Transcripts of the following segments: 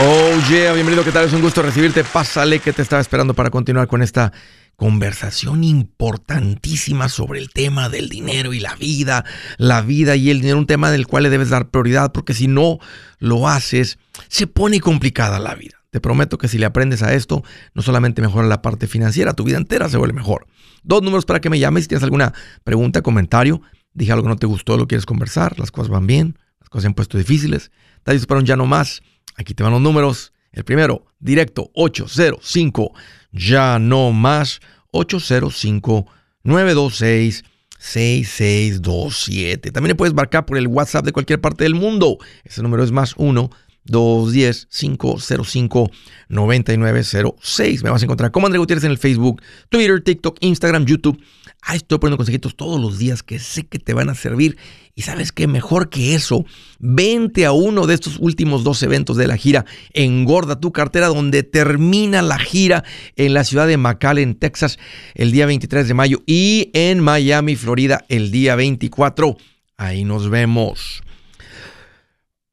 Oh yeah, bienvenido, ¿qué tal? Es un gusto recibirte. Pásale que te estaba esperando para continuar con esta conversación importantísima sobre el tema del dinero y la vida, la vida y el dinero, un tema del cual le debes dar prioridad, porque si no lo haces, se pone complicada la vida. Te prometo que si le aprendes a esto, no solamente mejora la parte financiera, tu vida entera se vuelve mejor. Dos números para que me llames si tienes alguna pregunta, comentario, dije algo que no te gustó, lo quieres conversar, las cosas van bien, las cosas se han puesto difíciles, para un ya no más Aquí te van los números. El primero, directo 805, ya no más 805 926 6627. También le puedes marcar por el WhatsApp de cualquier parte del mundo. Ese número es más 1 210 505 9906. Me vas a encontrar como André Gutiérrez en el Facebook, Twitter, TikTok, Instagram, YouTube. Ahí estoy poniendo consejitos todos los días que sé que te van a servir. Y sabes que mejor que eso, vente a uno de estos últimos dos eventos de la gira. Engorda tu cartera, donde termina la gira en la ciudad de McAllen, Texas, el día 23 de mayo. Y en Miami, Florida, el día 24. Ahí nos vemos.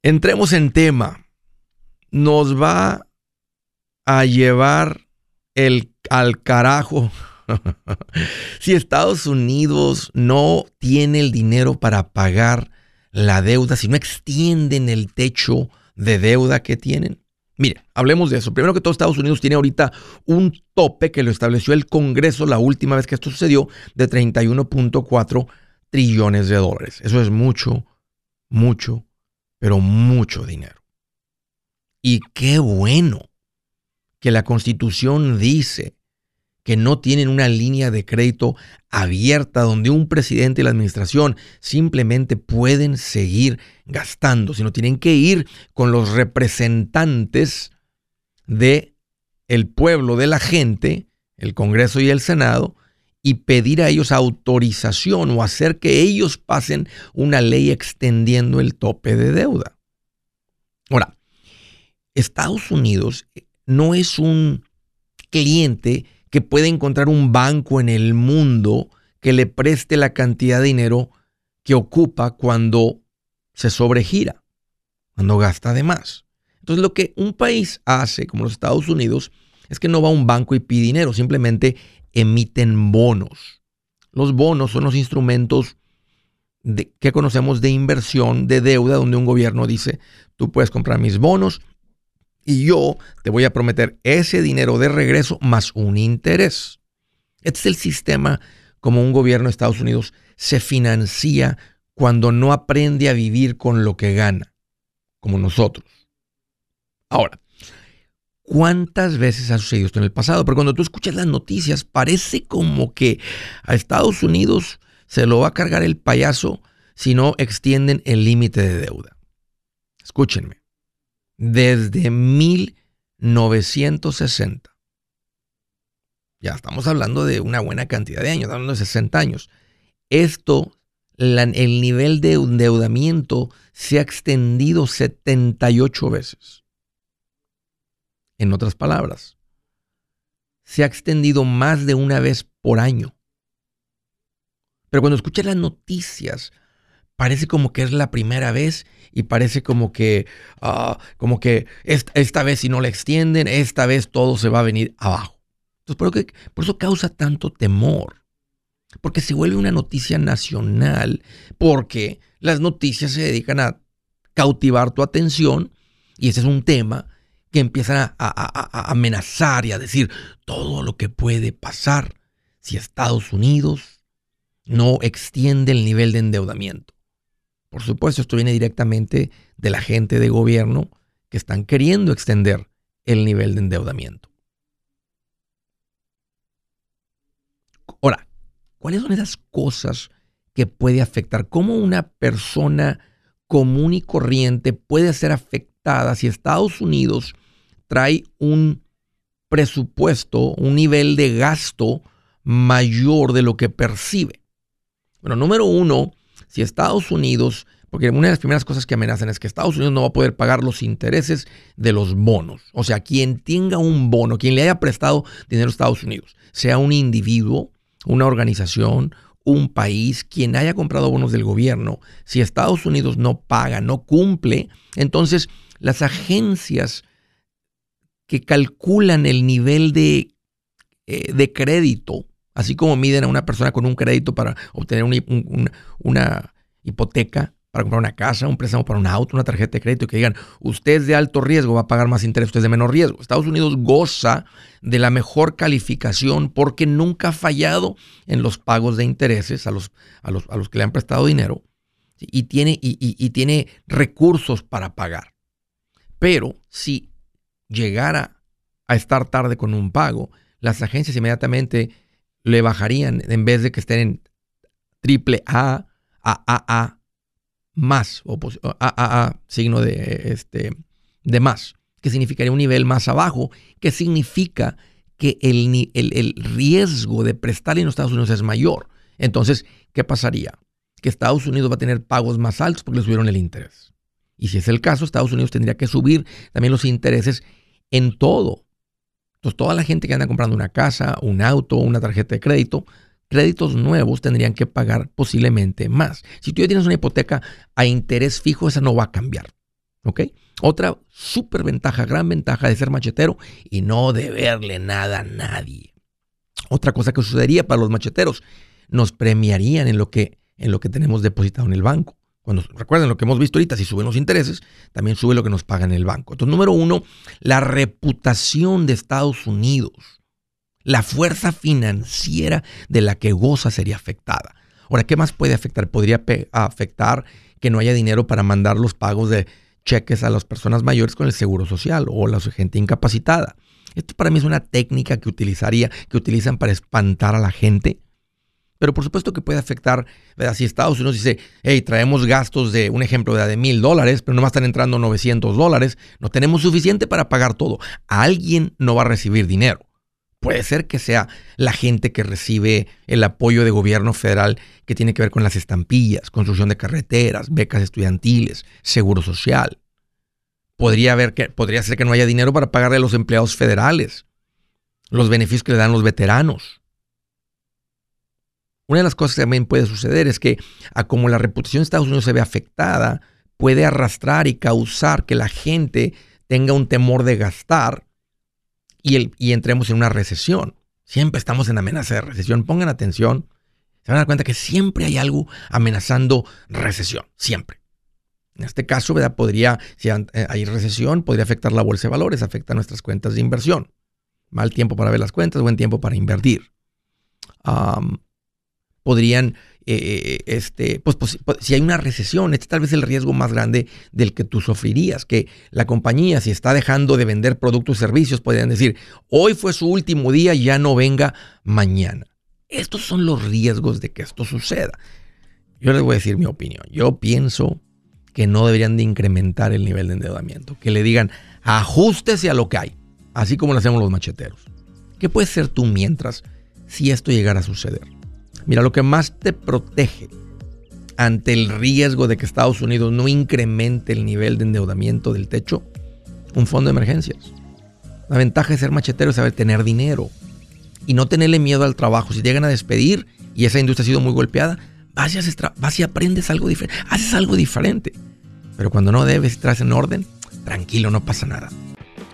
Entremos en tema. Nos va a llevar el al carajo si Estados Unidos no tiene el dinero para pagar la deuda, si no extienden el techo de deuda que tienen. Mire, hablemos de eso. Primero que todo, Estados Unidos tiene ahorita un tope que lo estableció el Congreso la última vez que esto sucedió de 31.4 trillones de dólares. Eso es mucho, mucho, pero mucho dinero. Y qué bueno que la Constitución dice que no tienen una línea de crédito abierta donde un presidente y la administración simplemente pueden seguir gastando, sino tienen que ir con los representantes de el pueblo, de la gente, el Congreso y el Senado, y pedir a ellos autorización o hacer que ellos pasen una ley extendiendo el tope de deuda. Ahora, Estados Unidos no es un cliente que puede encontrar un banco en el mundo que le preste la cantidad de dinero que ocupa cuando se sobregira, cuando gasta de más. Entonces lo que un país hace, como los Estados Unidos, es que no va a un banco y pide dinero, simplemente emiten bonos. Los bonos son los instrumentos que conocemos de inversión, de deuda, donde un gobierno dice, tú puedes comprar mis bonos y yo te voy a prometer ese dinero de regreso más un interés. Este es el sistema como un gobierno de Estados Unidos se financia cuando no aprende a vivir con lo que gana, como nosotros. Ahora, ¿cuántas veces ha sucedido esto en el pasado? Pero cuando tú escuchas las noticias, parece como que a Estados Unidos se lo va a cargar el payaso si no extienden el límite de deuda. Escúchenme desde 1960. Ya estamos hablando de una buena cantidad de años, estamos hablando de 60 años. Esto, el nivel de endeudamiento se ha extendido 78 veces. En otras palabras, se ha extendido más de una vez por año. Pero cuando escuchas las noticias, parece como que es la primera vez y parece como que, ah, como que esta, vez si no le extienden, esta vez todo se va a venir abajo. Entonces, por eso causa tanto temor. Porque se vuelve una noticia nacional, porque las noticias se dedican a cautivar tu atención y ese es un tema que empiezan a, amenazar y a decir todo lo que puede pasar si Estados Unidos no extiende el nivel de endeudamiento. Por supuesto, esto viene directamente de la gente de gobierno que están queriendo extender el nivel de endeudamiento. Ahora, ¿cuáles son esas cosas que puede afectar? ¿Cómo una persona común y corriente puede ser afectada si Estados Unidos trae un presupuesto, un nivel de gasto mayor de lo que percibe? Bueno, número uno, si Estados Unidos, porque una de las primeras cosas que amenazan es que Estados Unidos no va a poder pagar los intereses de los bonos. O sea, quien tenga un bono, quien le haya prestado dinero a Estados Unidos, sea un individuo, una organización, un país, quien haya comprado bonos del gobierno, si Estados Unidos no paga, no cumple, entonces las agencias que calculan el nivel de, eh, de crédito, así como miden a una persona con un crédito para obtener una hipoteca para comprar una casa, un préstamo para un auto, una tarjeta de crédito, que digan, usted es de alto riesgo, va a pagar más interés, usted es de menor riesgo. Estados Unidos goza de la mejor calificación porque nunca ha fallado en los pagos de intereses a los, a los, a los que le han prestado dinero y tiene, y, tiene recursos para pagar. Pero si llegara a estar tarde con un pago, las agencias inmediatamente le bajarían, en vez de que estén en triple A, a A, más, o a, signo de, este, de más, que significaría un nivel más abajo, que significa que el, el, riesgo de prestar en los Estados Unidos es mayor. Entonces, ¿qué pasaría? Que Estados Unidos va a tener pagos más altos porque le subieron el interés. Y si es el caso, Estados Unidos tendría que subir también los intereses en todo. Entonces, toda la gente que anda comprando una casa, un auto, una tarjeta de crédito, créditos nuevos tendrían que pagar posiblemente más. Si tú ya tienes una hipoteca a interés fijo, esa no va a cambiar. ¿Ok? Otra súper ventaja, gran ventaja de ser machetero y no deberle nada a nadie. Otra cosa que sucedería para los macheteros, nos premiarían en lo que, en lo que tenemos depositado en el banco. Cuando recuerden lo que hemos visto ahorita, si suben los intereses, también sube lo que nos paga en el banco. Entonces, número uno, la reputación de Estados Unidos la fuerza financiera de la que goza sería afectada. Ahora, ¿qué más puede afectar? Podría afectar que no haya dinero para mandar los pagos de cheques a las personas mayores con el seguro social o la gente incapacitada. Esto para mí es una técnica que utilizaría, que utilizan para espantar a la gente. Pero por supuesto que puede afectar, si Estados Unidos dice, hey, traemos gastos de, un ejemplo, de mil dólares, pero no nomás están entrando 900 dólares, no tenemos suficiente para pagar todo. Alguien no va a recibir dinero. Puede ser que sea la gente que recibe el apoyo de gobierno federal que tiene que ver con las estampillas, construcción de carreteras, becas estudiantiles, seguro social. Podría, haber que, podría ser que no haya dinero para pagarle a los empleados federales, los beneficios que le dan los veteranos. Una de las cosas que también puede suceder es que, a como la reputación de Estados Unidos se ve afectada, puede arrastrar y causar que la gente tenga un temor de gastar y, entremos en una recesión. Siempre estamos en amenaza de recesión. Pongan atención. Se van a dar cuenta que siempre hay algo amenazando recesión. Siempre. En este caso, ¿verdad? Podría, si eh, hay recesión, podría afectar la bolsa de valores, afecta nuestras cuentas de inversión. Mal tiempo para ver las cuentas, buen tiempo para invertir. Podrían eh, este, pues, pues, pues, si hay una recesión, este es tal vez el riesgo más grande del que tú sufrirías, que la compañía, si está dejando de vender productos y servicios, podrían decir, hoy fue su último día, ya no venga mañana. Estos son los riesgos de que esto suceda. Yo les voy a decir mi opinión. Yo pienso que no deberían de incrementar el nivel de endeudamiento, que le digan, ajustese a lo que hay, así como lo hacemos los macheteros. ¿Qué puedes ser tú mientras si esto llegara a suceder? Mira, lo que más te protege ante el riesgo de que Estados Unidos no incremente el nivel de endeudamiento del techo, un fondo de emergencias. La ventaja de ser machetero es saber tener dinero y no tenerle miedo al trabajo. Si llegan a despedir y esa industria ha sido muy golpeada, vas y, y aprendes algo diferente, haces algo diferente. Pero cuando no debes, traes en orden, tranquilo, no pasa nada.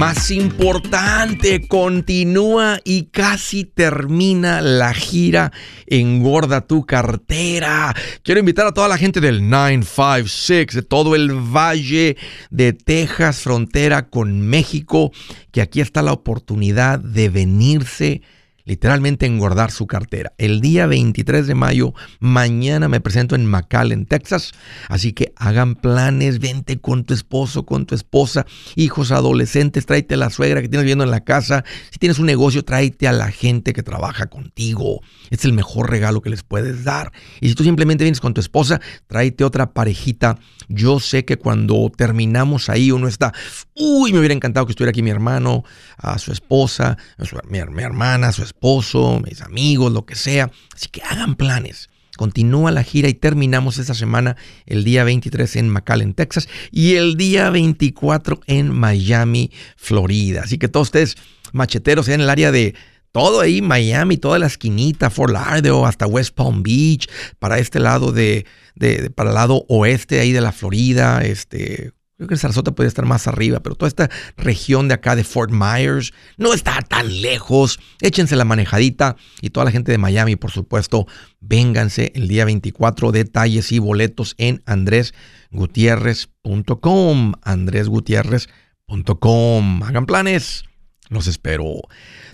Más importante, continúa y casi termina la gira Engorda tu cartera. Quiero invitar a toda la gente del 956, de todo el valle de Texas, frontera con México, que aquí está la oportunidad de venirse literalmente engordar su cartera. El día 23 de mayo, mañana me presento en McAllen, Texas, así que hagan planes, vente con tu esposo, con tu esposa, hijos adolescentes, tráete a la suegra que tienes viviendo en la casa, si tienes un negocio, tráete a la gente que trabaja contigo. Es el mejor regalo que les puedes dar. Y si tú simplemente vienes con tu esposa, tráete otra parejita. Yo sé que cuando terminamos ahí uno está, uy, me hubiera encantado que estuviera aquí mi hermano, a su esposa, a su, mi, hermana, su esposo, mis amigos, lo que sea. Así que hagan planes. Continúa la gira y terminamos esta semana el día 23 en McAllen, Texas y el día 24 en Miami, Florida. Así que todos ustedes macheteros en el área de todo ahí, Miami, toda la esquinita, Fort Lauderdale, hasta West Palm Beach, para este lado de, de, de, para el lado oeste ahí de la Florida, este, Creo que el Sarasota puede estar más arriba, pero toda esta región de acá de Fort Myers no está tan lejos. Échense la manejadita y toda la gente de Miami, por supuesto, vénganse el día 24. Detalles y boletos en andresgutierrez.com. andresgutierrez.com. Hagan planes. Los espero.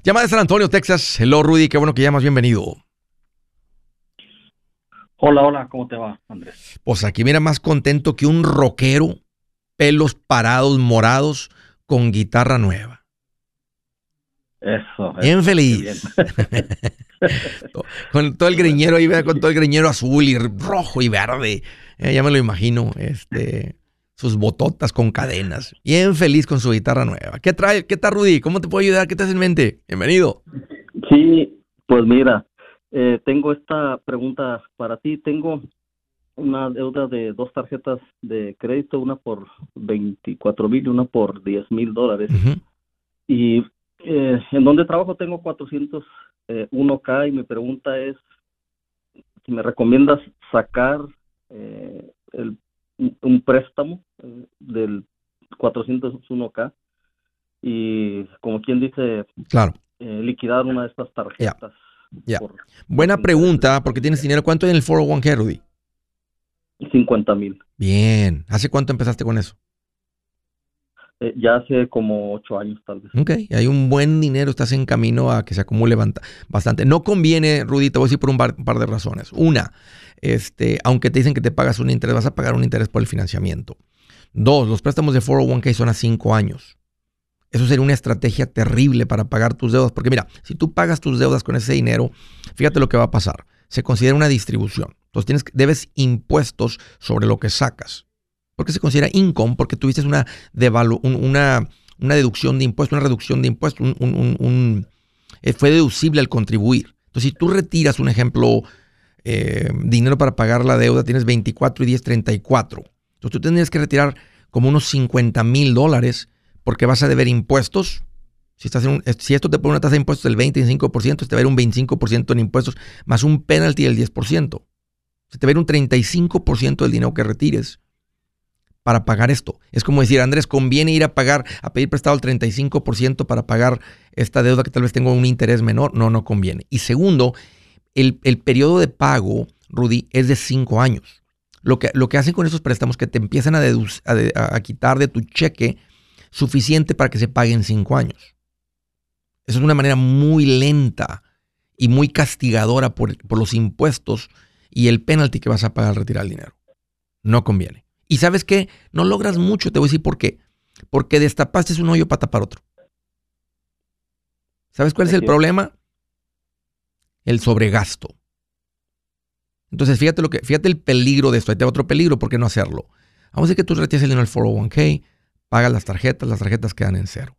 Llama de San Antonio, Texas. Hello, Rudy. Qué bueno que llamas. Bienvenido. Hola, hola. ¿Cómo te va, Andrés? Pues aquí mira más contento que un rockero pelos parados morados con guitarra nueva. Eso. Bien feliz. con todo el greñero ahí, con todo el greñero azul y rojo y verde. Eh, ya me lo imagino. Este, sus bototas con cadenas. Bien feliz con su guitarra nueva. ¿Qué trae? ¿Qué tal, Rudy? ¿Cómo te puedo ayudar? ¿Qué te hace en mente? Bienvenido. Sí, pues mira, eh, tengo esta pregunta para ti. Tengo una deuda de dos tarjetas de crédito, una por 24 mil y una por 10 mil dólares. Y eh, en donde trabajo tengo 401k y mi pregunta es si me recomiendas sacar eh, el, un- préstamo eh, del 401k y como quien dice Claro. eh, liquidar una de estas tarjetas. por Buena pregunta, porque tienes dinero. ¿Cuánto hay en el 401k, Rudy? 50 mil. Bien. ¿Hace cuánto empezaste con eso? Eh, ya hace como ocho años tal vez. Ok, hay un buen dinero, estás en camino a que se acumule bastante. No conviene, Rudy, te voy a decir por un par, un par de razones. Una, este, aunque te dicen que te pagas un interés, vas a pagar un interés por el financiamiento. Dos, los préstamos de 401k son a cinco años. Eso sería una estrategia terrible para pagar tus deudas, porque mira, si tú pagas tus deudas con ese dinero, fíjate lo que va a pasar. Se considera una distribución. Entonces tienes, debes impuestos sobre lo que sacas. ¿Por qué se considera income? Porque tuviste una, una, deducción de impuestos, una reducción de impuestos, eh, fue deducible al contribuir. Entonces, si tú retiras, un ejemplo, eh, dinero para pagar la deuda, tienes 24 y 10, 34. Entonces, tú tendrías que retirar como unos 50 mil dólares porque vas a deber impuestos. Si, estás si esto te pone una tasa de impuestos del 25%, te va a ir un 25% en impuestos más un penalty del 10%. Se te va a ir un 35% del dinero que retires para pagar esto. Es como decir, Andrés, conviene ir a pagar, a pedir prestado el 35% para pagar esta deuda que tal vez tengo un interés menor. No, no conviene. Y segundo, el, periodo de pago, Rudy, es de cinco años. Lo que, lo que hacen con esos préstamos es que te empiezan a, a, quitar de tu cheque suficiente para que se pague en cinco años. Eso es una manera muy lenta y muy castigadora por, por los impuestos y el penalty que vas a pagar al retirar el dinero. No conviene. Y sabes qué, no logras mucho, te voy a decir por qué. Porque destapaste un hoyo para tapar otro. ¿Sabes cuál es el problema? El sobregasto. Entonces, fíjate lo que, fíjate el peligro de esto. Ahí te otro peligro, ¿por qué no hacerlo? Vamos a decir que tú retires el dinero del 401k, pagas las tarjetas, las tarjetas quedan en cero.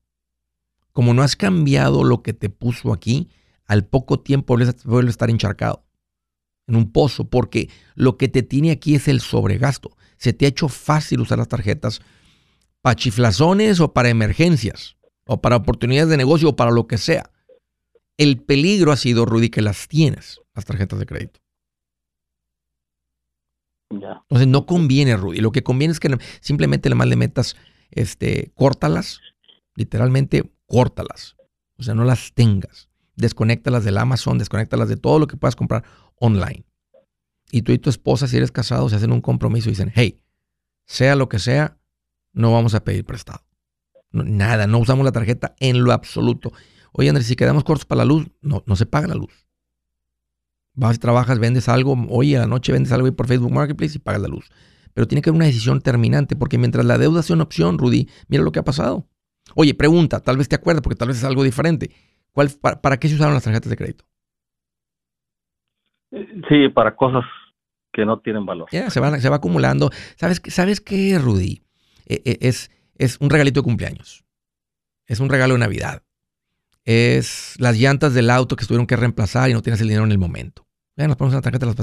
Como no has cambiado lo que te puso aquí, al poco tiempo vuelve a estar encharcado en un pozo, porque lo que te tiene aquí es el sobregasto se te ha hecho fácil usar las tarjetas para chiflazones o para emergencias o para oportunidades de negocio o para lo que sea. El peligro ha sido, Rudy, que las tienes, las tarjetas de crédito. Entonces no conviene, Rudy. Lo que conviene es que simplemente le más le metas, este, córtalas, literalmente córtalas. O sea, no las tengas. Desconéctalas del Amazon, desconéctalas de todo lo que puedas comprar online y tú y tu esposa, si eres casado, se hacen un compromiso y dicen, hey, sea lo que sea, no vamos a pedir prestado. nada, no usamos la tarjeta en lo absoluto. Oye, Andrés, si quedamos cortos para la luz, no, no se paga la luz. Vas trabajas, vendes algo, oye, a la noche vendes algo por Facebook Marketplace y pagas la luz. Pero tiene que haber una decisión terminante, porque mientras la deuda sea una opción, Rudy, mira lo que ha pasado. Oye, pregunta, tal vez te acuerdas, porque tal vez es algo diferente. ¿Cuál, para qué se usaron las tarjetas de crédito? Sí, para cosas que no tienen valor. Se, va, acumulando. ¿Sabes, ¿Sabes qué, Rudy? E, e, es, es un regalito de cumpleaños. Es un regalo de Navidad. Es las llantas del auto que tuvieron que reemplazar y no tienes el dinero en el momento. Ya, nos ponemos en la tarjeta. Las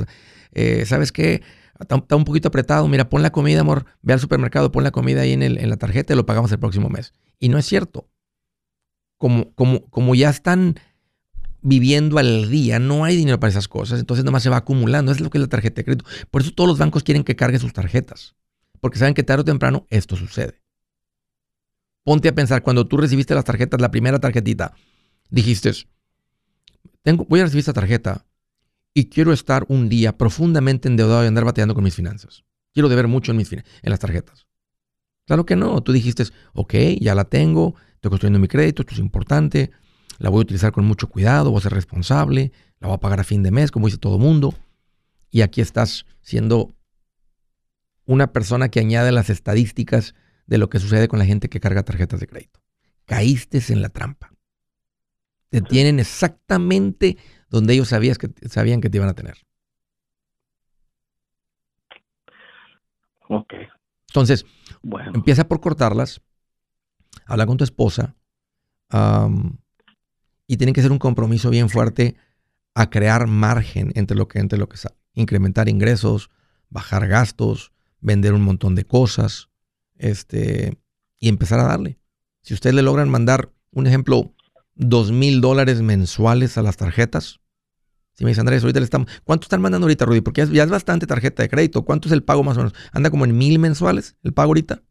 eh, ¿Sabes qué? Está, un poquito apretado. Mira, pon la comida, amor. Ve al supermercado, pon la comida ahí en, el, en la tarjeta y lo pagamos el próximo mes. Y no es cierto. Como, como, como ya están viviendo al día, no hay dinero para esas cosas, entonces nomás se va acumulando, es lo que es la tarjeta de crédito. Por eso todos los bancos quieren que cargue sus tarjetas, porque saben que tarde o temprano esto sucede. Ponte a pensar, cuando tú recibiste las tarjetas, la primera tarjetita, dijiste, voy a recibir esta tarjeta y quiero estar un día profundamente endeudado y andar bateando con mis finanzas. Quiero deber mucho en, mis, en las tarjetas. Claro que no, tú dijiste, ok, ya la tengo, estoy construyendo mi crédito, esto es importante, la voy a utilizar con mucho cuidado, voy a ser responsable, la voy a pagar a fin de mes, como dice todo mundo. Y aquí estás siendo una persona que añade las estadísticas de lo que sucede con la gente que carga tarjetas de crédito. Caíste en la trampa. Te tienen exactamente donde ellos sabías que, sabían que te iban a tener. Ok. Entonces, bueno. empieza por cortarlas, habla con tu esposa, y tiene que ser un compromiso bien fuerte a crear margen entre lo que entre lo que incrementar ingresos, bajar gastos, vender un montón de cosas, este y empezar a darle. Si ustedes le logran mandar un ejemplo dos mil dólares mensuales a las tarjetas, si me dice Andrés, ahorita le estamos, ¿cuánto están mandando ahorita, Rudy? Porque ya es, bastante tarjeta de crédito. ¿Cuánto es el pago más o menos? ¿Anda como en mil mensuales el pago ahorita?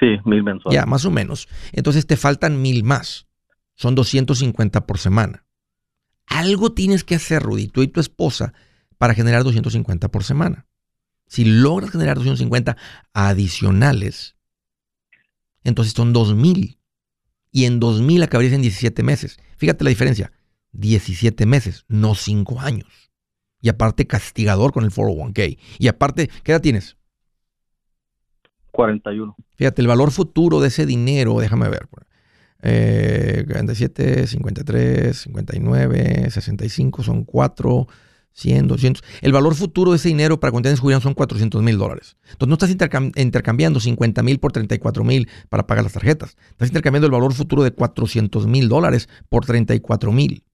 Sí, mil mensuales. Ya, más o menos. Entonces te faltan mil más. Son 250 por semana. Algo tienes que hacer, Rudy, tú y tu esposa, para generar 250 por semana. Si logras generar 250 adicionales, entonces son 2000. Y en 2000 acabarías en 17 meses. Fíjate la diferencia. 17 meses, no 5 años. Y aparte castigador con el 401k. Y aparte, ¿qué edad tienes? 41. Fíjate, el valor futuro de ese dinero, déjame ver. 47, 53, 59, 65, son 4, 100, 200. El valor futuro de ese dinero para cuando tienes jubilación son 400 mil dólares. Entonces no estás intercambiando 50 mil por 34 mil para pagar las tarjetas. Estás intercambiando el valor futuro de 400 mil dólares por 34 mil.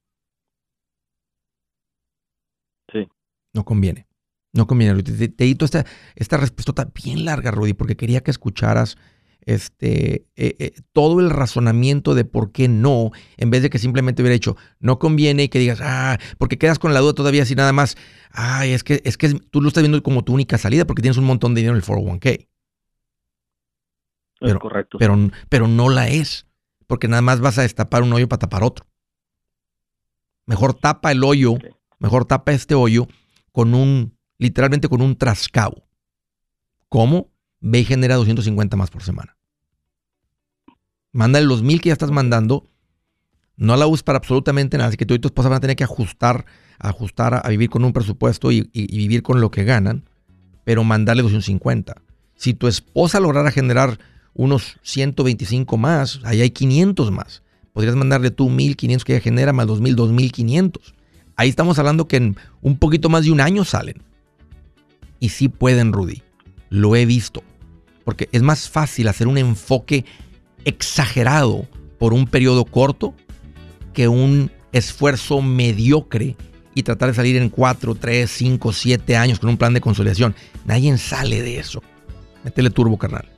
Sí. No conviene. No conviene. Te, te, esta, esta respuesta bien larga, Rudy, porque quería que escucharas este, eh, eh, todo el razonamiento de por qué no, en vez de que simplemente hubiera dicho, no conviene y que digas, ah, porque quedas con la duda todavía así nada más, ay, es que, es que tú lo estás viendo como tu única salida porque tienes un montón de dinero en el 401k. Pero, correcto. Pero, pero no la es, porque nada más vas a destapar un hoyo para tapar otro. Mejor tapa el hoyo, mejor tapa este hoyo con un, literalmente con un trascabo. ¿Cómo? Ve y genera 250 más por semana. Mándale los mil que ya estás mandando. No la uses para absolutamente nada. Así que tú y tu esposa van a tener que ajustar, ajustar a, vivir con un presupuesto y, vivir con lo que ganan, pero mandarle 250. Si tu esposa lograra generar unos 125 más, ahí hay 500 más. Podrías mandarle tú 1500 que ella genera más 2000, 2500. Ahí estamos hablando que en un poquito más de un año salen. Y sí pueden, Rudy. Lo he visto. Porque es más fácil hacer un enfoque exagerado por un periodo corto que un esfuerzo mediocre y tratar de salir en 4, 3, 5, 7 años con un plan de consolidación. Nadie sale de eso. Métele turbo, carnal.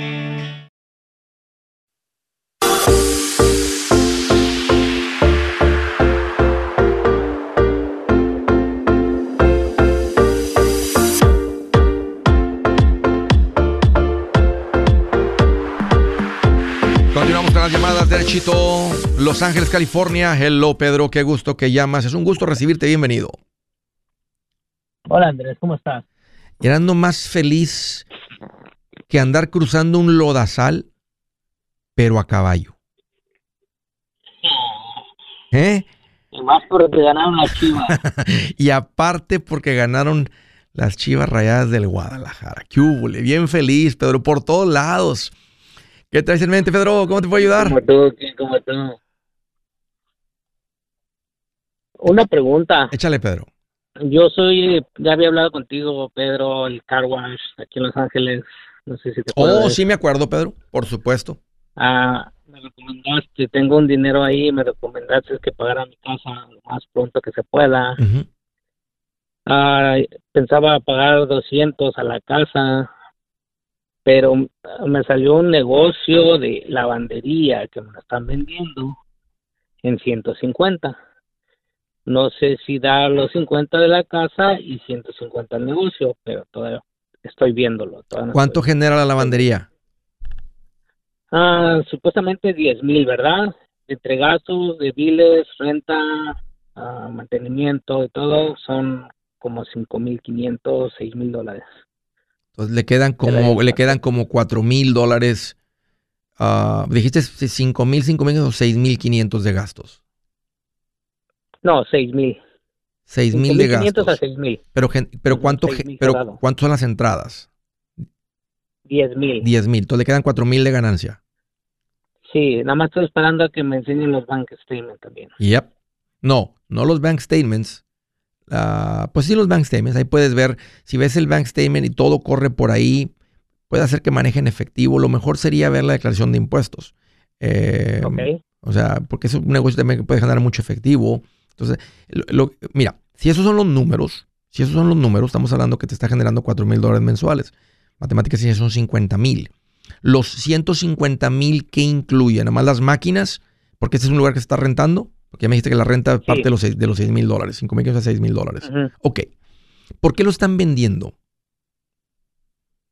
Los Ángeles, California. Hello, Pedro. Qué gusto que llamas. Es un gusto recibirte. Bienvenido. Hola, Andrés. ¿Cómo estás? Y ando más feliz que andar cruzando un lodazal, pero a caballo. ¿Eh? Y más porque ganaron las chivas. y aparte porque ganaron las chivas rayadas del Guadalajara. ¡Qué Bien feliz, Pedro, por todos lados. ¿Qué traes en mente, Pedro? ¿Cómo te puedo ayudar? Como tú, como tú. Una pregunta. Échale, Pedro. Yo soy, ya había hablado contigo, Pedro, el car wash aquí en Los Ángeles. No sé si te Oh, sí me acuerdo, Pedro, por supuesto. Ah, me recomendaste, tengo un dinero ahí, me recomendaste que pagara mi casa lo más pronto que se pueda. ah, pensaba pagar 200 a la casa, pero me salió un negocio de lavandería que me lo están vendiendo en 150. No sé si dar los 50 de la casa y 150 al negocio, pero todavía estoy viéndolo. ¿Cuánto genera la lavandería? Ah, supuestamente 10 mil, ¿verdad? Entre gastos, de biles, renta, ah, mantenimiento y todo, son como 5 mil 500, 6 mil dólares. Entonces le quedan como, le quedan como 4 mil dólares. Uh, dijiste 5 mil, 5 mil o 6 mil 500 de gastos. No, 6 mil. 6 mil de gastos. a 6 mil. Pero, pero, ¿cuánto, pero ¿cuánto son las entradas? 10 mil. 10 mil. Entonces le quedan 4 mil de ganancia. Sí, nada más estoy esperando a que me enseñen los bank statements también. Yep. No, no los bank statements. Ah, pues sí, los bank statements. Ahí puedes ver, si ves el bank statement y todo corre por ahí, puede hacer que manejen efectivo. Lo mejor sería ver la declaración de impuestos. Eh, o sea, porque es un negocio también que puede generar mucho efectivo. Entonces, mira, si esos son los números, si esos son los números, estamos hablando que te está generando 4 mil dólares mensuales. Matemáticas sí son 50 mil. Los 150 mil que incluyen, además las máquinas, porque este es un lugar que se está rentando, porque ya me dijiste que la renta parte de los, de los 6 mil dólares, 5 mil a 6 mil dólares. Ok. ¿Por qué lo están vendiendo?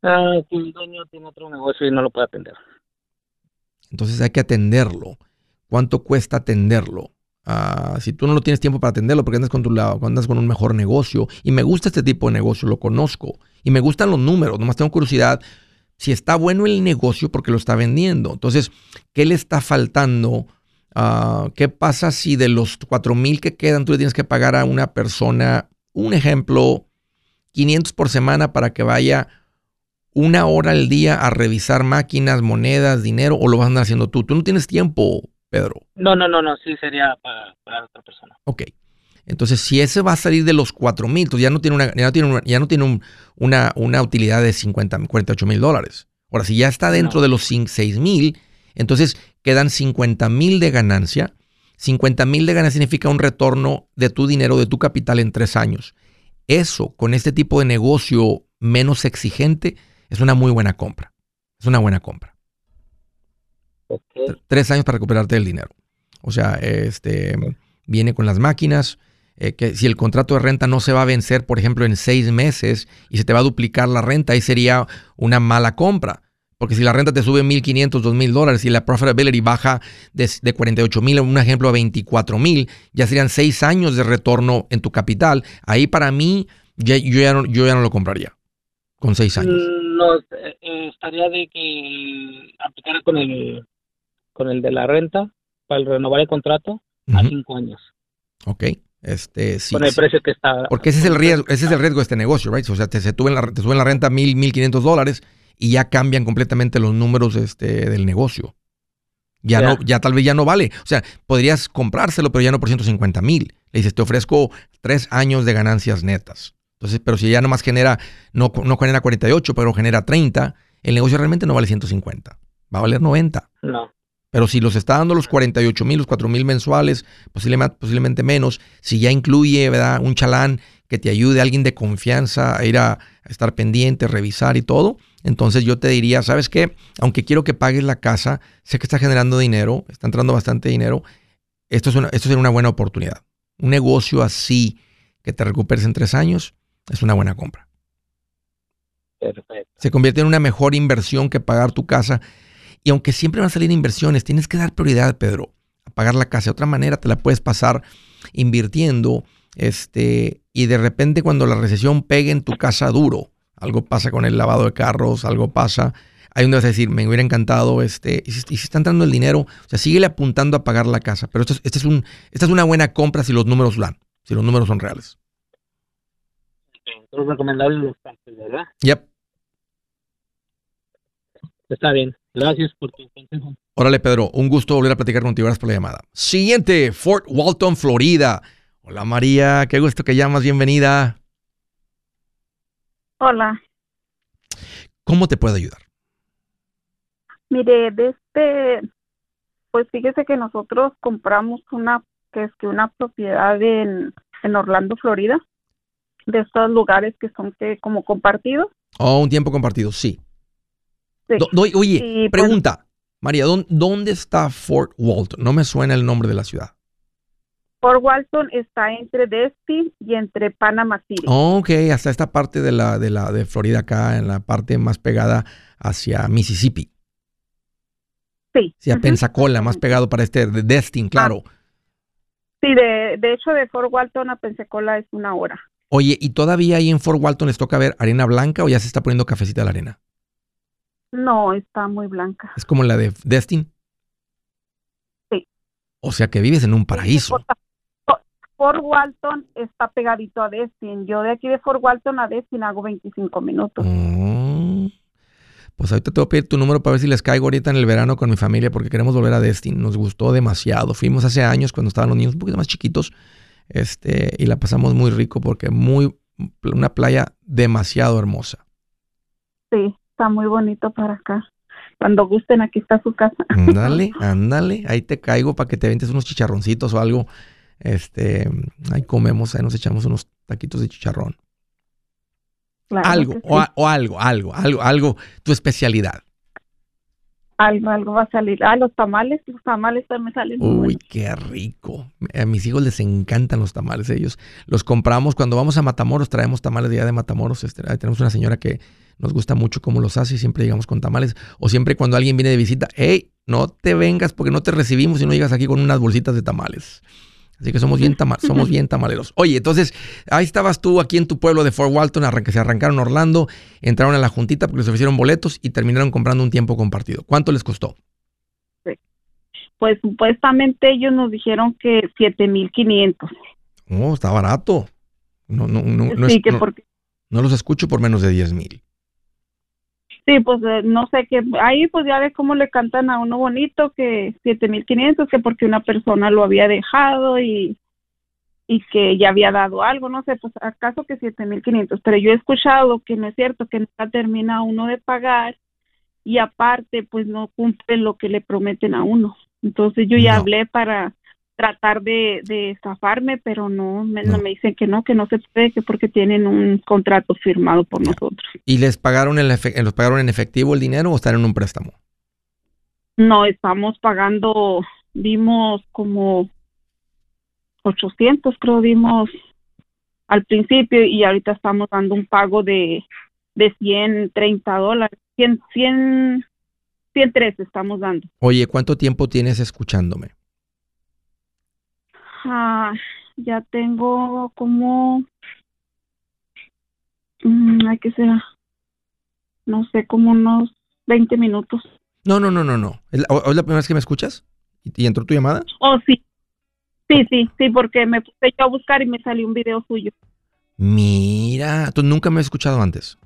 Ah, que el dueño tiene otro negocio y no lo puede atender. Entonces hay que atenderlo. ¿Cuánto cuesta atenderlo? Ah, si tú no lo tienes tiempo para atenderlo porque andas con tu lado, andas con un mejor negocio y me gusta este tipo de negocio, lo conozco y me gustan los números, nomás tengo curiosidad si está bueno el negocio porque lo está vendiendo. Entonces, ¿qué le está faltando? Ah, ¿Qué pasa si de los 4 mil que quedan tú le tienes que pagar a una persona, un ejemplo, 500 por semana para que vaya una hora al día a revisar máquinas, monedas, dinero, o lo vas a andar haciendo tú? Tú no tienes tiempo, Pedro. No, no, no, no, sí sería para, otra persona. Ok. Entonces, si ese va a salir de los 4 mil, entonces ya no tiene una, ya no tiene ya no tiene una, una, utilidad de 50, 48 mil dólares. Ahora, si ya está dentro de los 6 mil, entonces quedan 50 mil de ganancia. 50 mil de ganancia significa un retorno de tu dinero, de tu capital en tres años. Eso, con este tipo de negocio menos exigente, es una muy buena compra. Es una buena compra. Tres años para recuperarte el dinero. O sea, este viene con las máquinas. Eh, que si el contrato de renta no se va a vencer, por ejemplo, en seis meses y se te va a duplicar la renta, ahí sería una mala compra. Porque si la renta te sube 1.500, 2.000 dólares y la profitability baja de, de 48 mil, un ejemplo, a 24 mil, ya serían seis años de retorno en tu capital. Ahí para mí, yo, ya no, yo ya no lo compraría con seis años. Mm, no, eh, eh, estaría de que aplicara con el, con el de la renta para renovar el contrato a cinco años. Ok. Este, sí, con el precio que está. Porque ese es el riesgo, ese es el riesgo de este negocio, right? O sea, te, se suben la, te suben la renta mil, mil quinientos dólares y ya cambian completamente los números este, del negocio. Ya no, ya tal vez ya no vale. O sea, podrías comprárselo, pero ya no por 150 mil. Le dices, te ofrezco tres años de ganancias netas. Entonces, pero si ya nomás genera, no, no genera 48, pero genera 30, el negocio realmente no vale 150. Va a valer 90. No. Pero si los está dando los 48 mil, los 4 mil mensuales, posiblemente, posiblemente menos, si ya incluye ¿verdad? un chalán que te ayude, alguien de confianza a ir a, estar pendiente, revisar y todo, entonces yo te diría, ¿sabes qué? Aunque quiero que pagues la casa, sé que está generando dinero, está entrando bastante dinero, esto es una, esto sería una buena oportunidad. Un negocio así que te recuperes en tres años es una buena compra. Perfecto. Se convierte en una mejor inversión que pagar tu casa y aunque siempre van a salir inversiones, tienes que dar prioridad, Pedro, a pagar la casa. De otra manera te la puedes pasar invirtiendo este, y de repente cuando la recesión pegue en tu casa duro, algo pasa con el lavado de carros, algo pasa, ahí donde vas a decir, me hubiera encantado, este, y si, está entrando el dinero, o sea, síguele apuntando a pagar la casa. Pero esto es, este es un, esta es una buena compra si los números dan, si los números son reales. Entonces recomendable los ¿verdad? Yep. Está bien. Gracias por tu consejo. Órale, Pedro, un gusto volver a platicar contigo. Gracias por la llamada. Siguiente, Fort Walton, Florida. Hola María, qué gusto que llamas, bienvenida. Hola. ¿Cómo te puedo ayudar? Mire, de este, pues fíjese que nosotros compramos una, que es que una propiedad en, en Orlando, Florida, de estos lugares que son que como compartidos. Oh, un tiempo compartido, sí oye, pues pregunta, María, ¿dónde, está Fort Walton? No me suena el nombre de la ciudad. Fort Walton está entre Destin y entre Panama City. ok, hasta esta parte de la, de la de Florida acá, en la parte más pegada hacia Mississippi. Sí. Sí, a Pensacola, más pegado para este, de Destin, ah. claro. Sí, de, de hecho de Fort Walton a Pensacola es una hora. Oye, ¿y todavía ahí en Fort Walton les toca ver arena blanca o ya se está poniendo cafecita la arena? No, está muy blanca. ¿Es como la de Destin? Sí. O sea que vives en un paraíso. Fort Walton está pegadito a Destin. Yo de aquí de Fort Walton a Destin hago 25 minutos. Mm. Pues ahorita te voy a pedir tu número para ver si les caigo ahorita en el verano con mi familia porque queremos volver a Destin. Nos gustó demasiado. Fuimos hace años cuando estaban los niños un poquito más chiquitos este, y la pasamos muy rico porque muy una playa demasiado hermosa. Sí, está muy bonito para acá. Cuando gusten, aquí está su casa. Ándale, ándale, ahí te caigo para que te ventes unos chicharroncitos o algo. Este, ahí comemos, ahí nos echamos unos taquitos de chicharrón. algo, o, algo, algo, algo, algo, tu especialidad. Algo, algo va a salir. Ah, los tamales, los tamales también salen. Uy, qué rico. A mis hijos les encantan los tamales, ellos. Los compramos cuando vamos a Matamoros, traemos tamales de allá de Matamoros. Este, tenemos una señora que nos gusta mucho cómo los hace y siempre llegamos con tamales. O siempre cuando alguien viene de visita, hey, no te vengas porque no te recibimos y no llegas aquí con unas bolsitas de tamales. Así que somos bien, somos bien tamaleros. Oye, entonces, ahí estabas tú aquí en tu pueblo de Fort Walton, que se arrancaron Orlando, entraron a la juntita porque les ofrecieron boletos y terminaron comprando un tiempo compartido. ¿Cuánto les costó? Pues supuestamente ellos nos dijeron que 7500. Oh, está barato. No, no, no, no, sí, que porque... no los escucho por menos de 10 mil. Sí, pues eh, no sé, que ahí pues ya ves cómo le cantan a uno bonito que 7500, que porque una persona lo había dejado y, y que ya había dado algo, no sé, pues acaso que 7500, pero yo he escuchado que no es cierto, que nunca termina uno de pagar y aparte pues no cumplen lo que le prometen a uno. Entonces yo ya hablé para tratar de, de zafarme, pero no me, no. me, dicen que no, que no se puede, que porque tienen un contrato firmado por nosotros. ¿Y les pagaron, el los pagaron en efectivo el dinero o están en un préstamo? No, estamos pagando, dimos como 800, creo, dimos al principio y ahorita estamos dando un pago de, de 130 dólares, 100, 100, 103 estamos dando. Oye, ¿cuánto tiempo tienes escuchándome? Ah, ya tengo como, mm, hay que ser, no sé, como unos 20 minutos. No, no, no, no, no. ¿Es la, primera vez que me escuchas? ¿Y, entró tu llamada? Oh, sí. Sí, sí, sí, porque me puse yo a buscar y me salió un video suyo. Mira, tú nunca me has escuchado antes.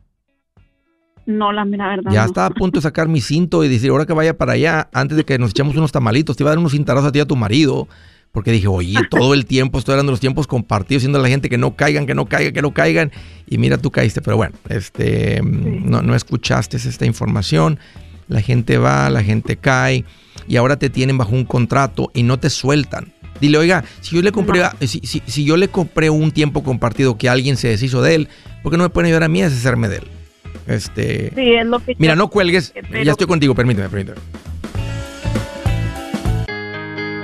No, la mira verdad. Ya estaba a punto de sacar mi cinto y decir, ahora que vaya para allá, antes de que nos echemos unos tamalitos, te iba a dar unos cintarazos a ti y a tu marido. Porque dije, oye, todo el tiempo estoy hablando de los tiempos compartidos, diciendo a la gente que no caigan, que no caigan, que no caigan. Y mira, tú caíste. Pero bueno, este, no, no escuchaste esta información. La gente va, la gente cae. Y ahora te tienen bajo un contrato y no te sueltan. Dile, oiga, si yo le compré, si, si, yo le compré un tiempo compartido que alguien se deshizo de él, ¿por qué no me pueden ayudar a mí a deshacerme de él? Este, sí, es lo que mira, no cuelgues. Ya estoy contigo, permíteme, permíteme.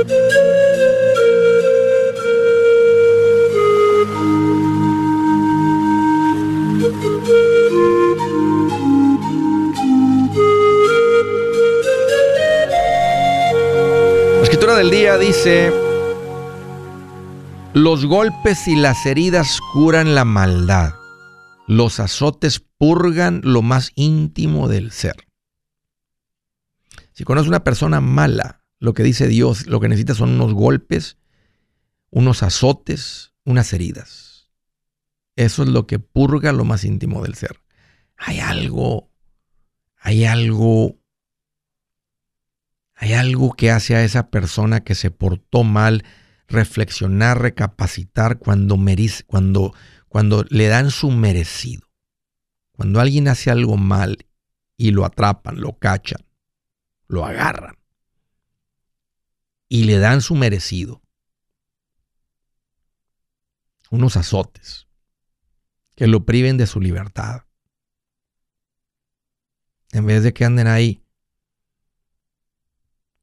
La escritura del día dice, los golpes y las heridas curan la maldad, los azotes purgan lo más íntimo del ser. Si conoces una persona mala, lo que dice Dios, lo que necesita son unos golpes, unos azotes, unas heridas. Eso es lo que purga lo más íntimo del ser. Hay algo, hay algo, hay algo que hace a esa persona que se portó mal reflexionar, recapacitar cuando, cuando, cuando le dan su merecido. Cuando alguien hace algo mal y lo atrapan, lo cachan, lo agarran y le dan su merecido. Unos azotes que lo priven de su libertad. En vez de que anden ahí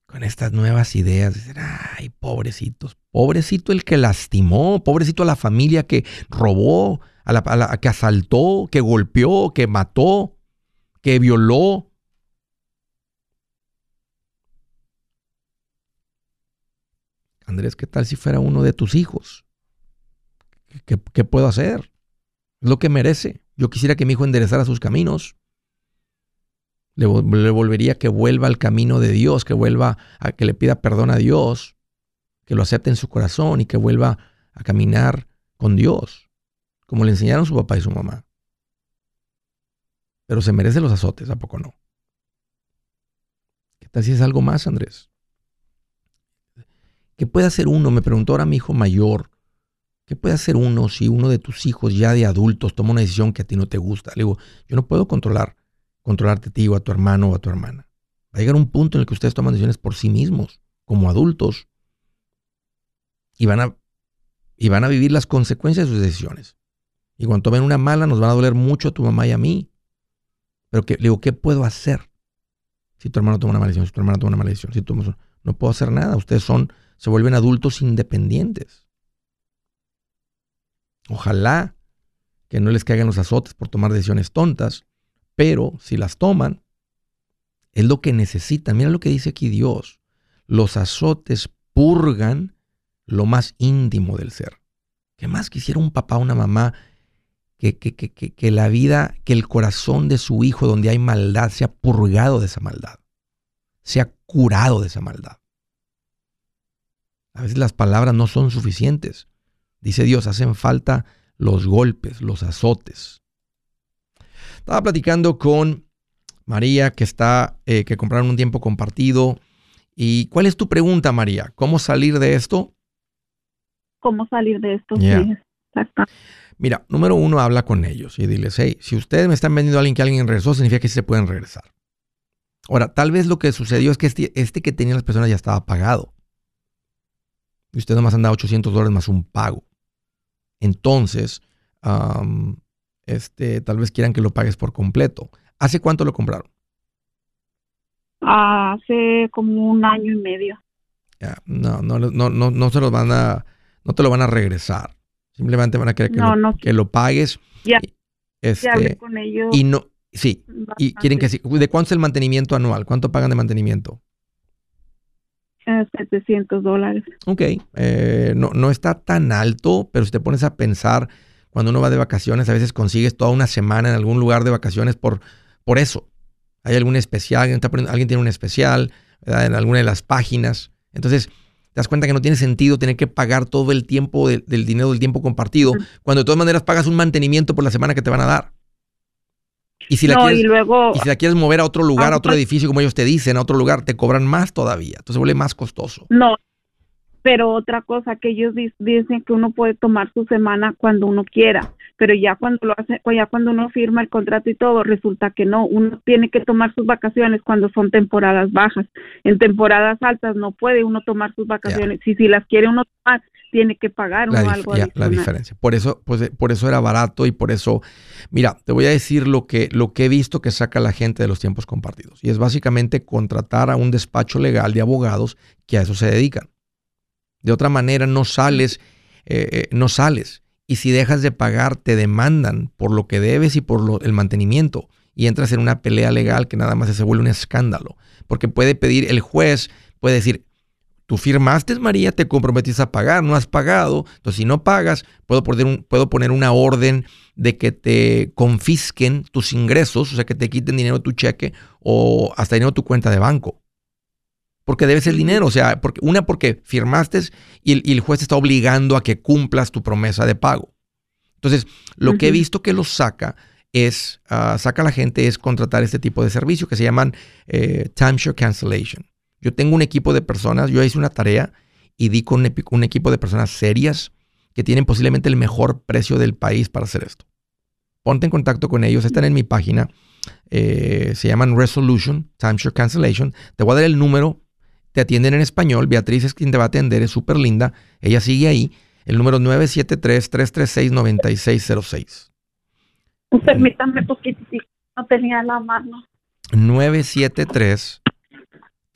con estas nuevas ideas, de ay, pobrecitos, pobrecito el que lastimó, pobrecito a la familia que robó, a la que asaltó, que golpeó, que mató, que violó, Andrés, ¿qué tal si fuera uno de tus hijos? ¿Qué, puedo hacer? Es lo que merece. Yo quisiera que mi hijo enderezara sus caminos. Le, volvería que vuelva al camino de Dios, que vuelva a que le pida perdón a Dios, que lo acepte en su corazón y que vuelva a caminar con Dios, como le enseñaron su papá y su mamá. Pero se merece los azotes, ¿a poco no? ¿Qué tal si es algo más, Andrés? ¿Qué puede hacer uno? Me preguntó ahora mi hijo mayor. ¿Qué puede hacer uno si uno de tus hijos ya de adultos toma una decisión que a ti no te gusta? Le digo, yo no puedo controlar, controlarte a ti o a tu hermano o a tu hermana. Va a llegar un punto en el que ustedes toman decisiones por sí mismos, como adultos, y van a, y van a vivir las consecuencias de sus decisiones. Y cuando tomen una mala, nos van a doler mucho a tu mamá y a mí. Pero que, le digo, ¿qué puedo hacer? Si tu hermano toma una maldición, si tu hermana toma una maldición, si tú, no puedo hacer nada. Ustedes son, se vuelven adultos independientes. Ojalá que no les caigan los azotes por tomar decisiones tontas, pero si las toman, es lo que necesitan. Mira lo que dice aquí Dios. Los azotes purgan lo más íntimo del ser. ¿Qué más quisiera un papá una mamá que, que, que, que, la vida, que el corazón de su hijo donde hay maldad sea purgado de esa maldad, sea curado de esa maldad? A veces las palabras no son suficientes. Dice Dios, hacen falta los golpes, los azotes. Estaba platicando con María, que está, eh, que compraron un tiempo compartido. ¿Y cuál es tu pregunta, María? ¿Cómo salir de esto? cómo salir de esto. Mira, número uno, habla con ellos y diles, hey, si ustedes me están vendiendo a alguien que alguien regresó, significa que sí se pueden regresar. Ahora, tal vez lo que sucedió es que este, este que tenían las personas ya estaba pagado. Y usted nomás han dado 800 dólares más un pago. Entonces, este, tal vez quieran que lo pagues por completo. ¿Hace cuánto lo compraron? Hace como un año y medio. no, no, no, no, no se los van a no te lo van a regresar. Simplemente van a querer que, lo, que lo pagues. Ya. Este, con ellos. Y no, sí. Y quieren que sí. ¿De cuánto es el mantenimiento anual? ¿Cuánto pagan de mantenimiento? 700 dólares. Ok. Eh, no, no está tan alto, pero si te pones a pensar, cuando uno va de vacaciones, a veces consigues toda una semana en algún lugar de vacaciones por, por eso. Hay algún especial, alguien tiene un especial en alguna de las páginas. Entonces, te das cuenta que no tiene sentido tener que pagar todo el tiempo del dinero del tiempo compartido, cuando de todas maneras pagas un mantenimiento por la semana que te van a dar. Y si, la quieres, y, si la quieres mover a otro lugar, a otro edificio, como ellos te dicen, a otro lugar, te cobran más todavía. Entonces vuelve más costoso. No, pero otra cosa que ellos dicen que uno puede tomar su semana cuando uno quiera pero ya cuando lo hace, ya cuando uno firma el contrato y todo, resulta que no, uno tiene que tomar sus vacaciones cuando son temporadas bajas. En temporadas altas no puede uno tomar sus vacaciones. Si si las quiere uno tomar, tiene que pagar la algo La diferencia. Por eso, pues, por eso era barato y por eso, mira, te voy a decir lo que, lo que he visto que saca la gente de los tiempos compartidos. Y es básicamente contratar a un despacho legal de abogados que a eso se dedican. De otra manera, no sales, eh, eh, no sales y si dejas de pagar te demandan por lo que debes y por el mantenimiento y entras en una pelea legal que nada más se vuelve un escándalo, porque puede pedir el juez, puede decir, tú firmaste María, te comprometiste a pagar, no has pagado, entonces si no pagas, puedo poner, un, puedo poner una orden de que te confisquen tus ingresos, o sea, que te quiten dinero de tu cheque o hasta dinero de tu cuenta de banco porque debes el dinero. O sea, porque, una porque firmaste y el, juez te está obligando a que cumplas tu promesa de pago. Entonces, lo que he visto que los saca es, uh, saca a la gente es contratar este tipo de servicio que se llaman eh, timeshare cancellation. Yo tengo un equipo de personas, yo hice una tarea y di con un, equipo de personas serias que tienen posiblemente el mejor precio del país para hacer esto. Ponte en contacto con ellos, están en mi página, eh, se llaman Resolution, Timeshare Cancellation. Te voy a dar el número te atienden en español. Beatriz es quien te va a atender, es súper linda. Ella sigue ahí. El número 973-336-9606. Permítame poquitito, no tenía la mano.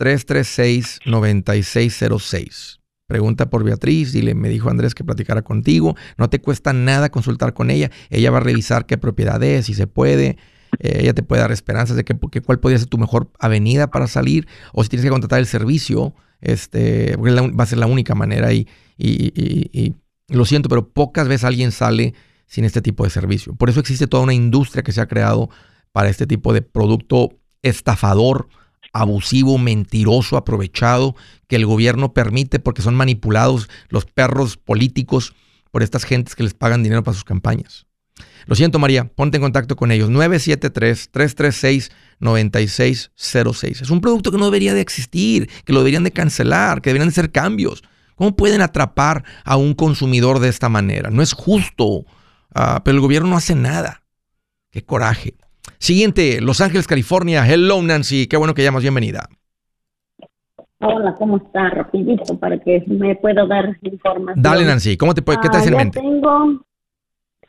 973-336-9606. Pregunta por Beatriz, dile, me dijo Andrés que platicara contigo. No te cuesta nada consultar con ella. Ella va a revisar qué propiedad es, si se puede. Eh, ella te puede dar esperanzas de que, cuál podría ser tu mejor avenida para salir o si tienes que contratar el servicio, este, porque va a ser la única manera y, y, lo siento, pero pocas veces alguien sale sin este tipo de servicio. Por eso existe toda una industria que se ha creado para este tipo de producto estafador abusivo, mentiroso, aprovechado, que el gobierno permite porque son manipulados los perros políticos por estas gentes que les pagan dinero para sus campañas. Lo siento, María, ponte en contacto con ellos. 973-336-9606. Es un producto que no debería de existir, que lo deberían de cancelar, que deberían de hacer cambios. ¿Cómo pueden atrapar a un consumidor de esta manera? No es justo, ah, pero el gobierno no hace nada. Qué coraje. Siguiente, Los Ángeles, California. Hello, Nancy. Qué bueno que llamas. Bienvenida. Hola, ¿cómo está? Rapidito para que me pueda dar información. Dale, Nancy. ¿Cómo te puede, ¿Qué te hace en Ah, ya mente? Tengo,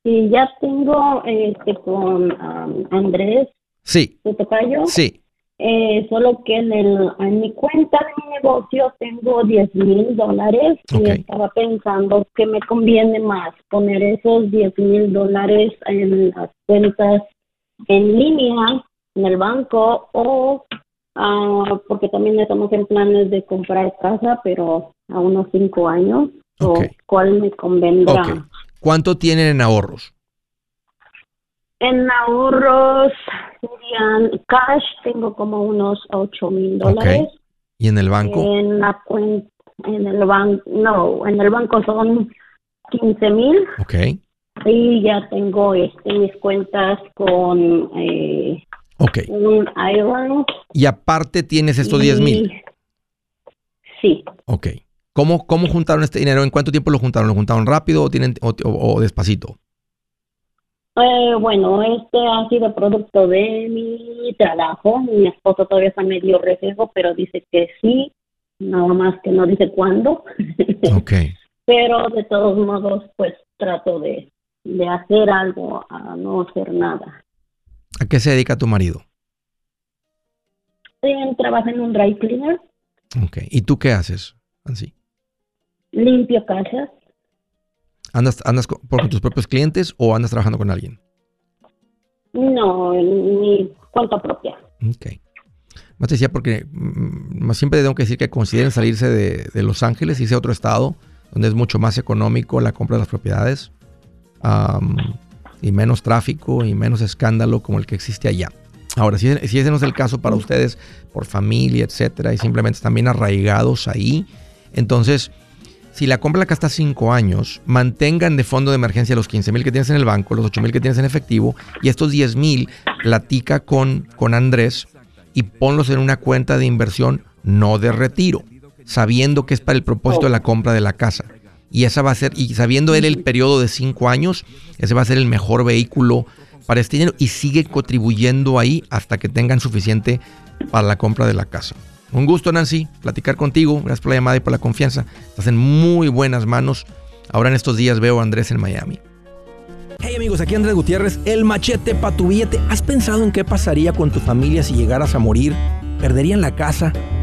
sí, ya tengo este, con um, Andrés, Sí, tu tocayo. sí. Eh, solo que en, el, en mi cuenta de negocio tengo 10 mil dólares y estaba pensando que me conviene más poner esos 10 mil dólares en las cuentas en línea en el banco o ah, porque también estamos en planes de comprar casa pero a unos 5 años o cuál me convendrá. ¿Cuánto tienen en ahorros? En ahorros serían cash, tengo como unos 8 mil dólares. ¿Y en el banco? En la cuenta, en el banco, no, en el banco son 15 mil Ok. Y ya tengo este, mis cuentas con eh, un Island. Y aparte tienes estos 10 mil. y- Sí, Ok. ¿Cómo, ¿Cómo juntaron este dinero? ¿En cuánto tiempo lo juntaron? ¿Lo juntaron rápido o, tienen, o, o- o despacito? Eh, bueno, este ha sido producto de mi trabajo. Mi esposo todavía está medio reflejo, pero dice que sí, nada más que no dice cuándo. Ok. pero de todos modos, pues trato de, de hacer algo, a no hacer nada. ¿A qué se dedica tu marido? Él trabaja en un dry cleaner, Ok. ¿Y tú qué haces, Nancy? limpio casas. ¿Andas, andas con, por tus propios clientes o andas trabajando con alguien? No, en mi cuenta propia. Ok. Más te decía porque mm, más siempre tengo que decir que consideren salirse de, de Los Ángeles, irse a otro estado donde es mucho más económico la compra de las propiedades y menos tráfico y menos escándalo como el que existe allá. Ahora, si, ese no es el caso para ustedes, por familia, etcétera, y simplemente están bien arraigados ahí, entonces, si la compra la que hasta 5 años, mantengan de fondo de emergencia los 15 mil que tienes en el banco, los 8 mil que tienes en efectivo, y estos 10 mil, platica con, con Andrés y ponlos en una cuenta de inversión, no de retiro, sabiendo que es para el propósito de la compra de la casa. Y esa va a ser, y sabiendo él el periodo de 5 años, ese va a ser el mejor vehículo para este dinero y sigue contribuyendo ahí hasta que tengan suficiente para la compra de la casa. Un gusto, Nancy, platicar contigo. Gracias por la llamada y por la confianza. Estás en muy buenas manos. Ahora en estos días veo a Andrés en Miami. Hey amigos, aquí Andrés Gutiérrez, el machete para tu billete. ¿Has pensado en qué pasaría con tu familia si llegaras a morir? ¿Perderían la casa?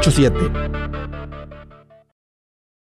8-7.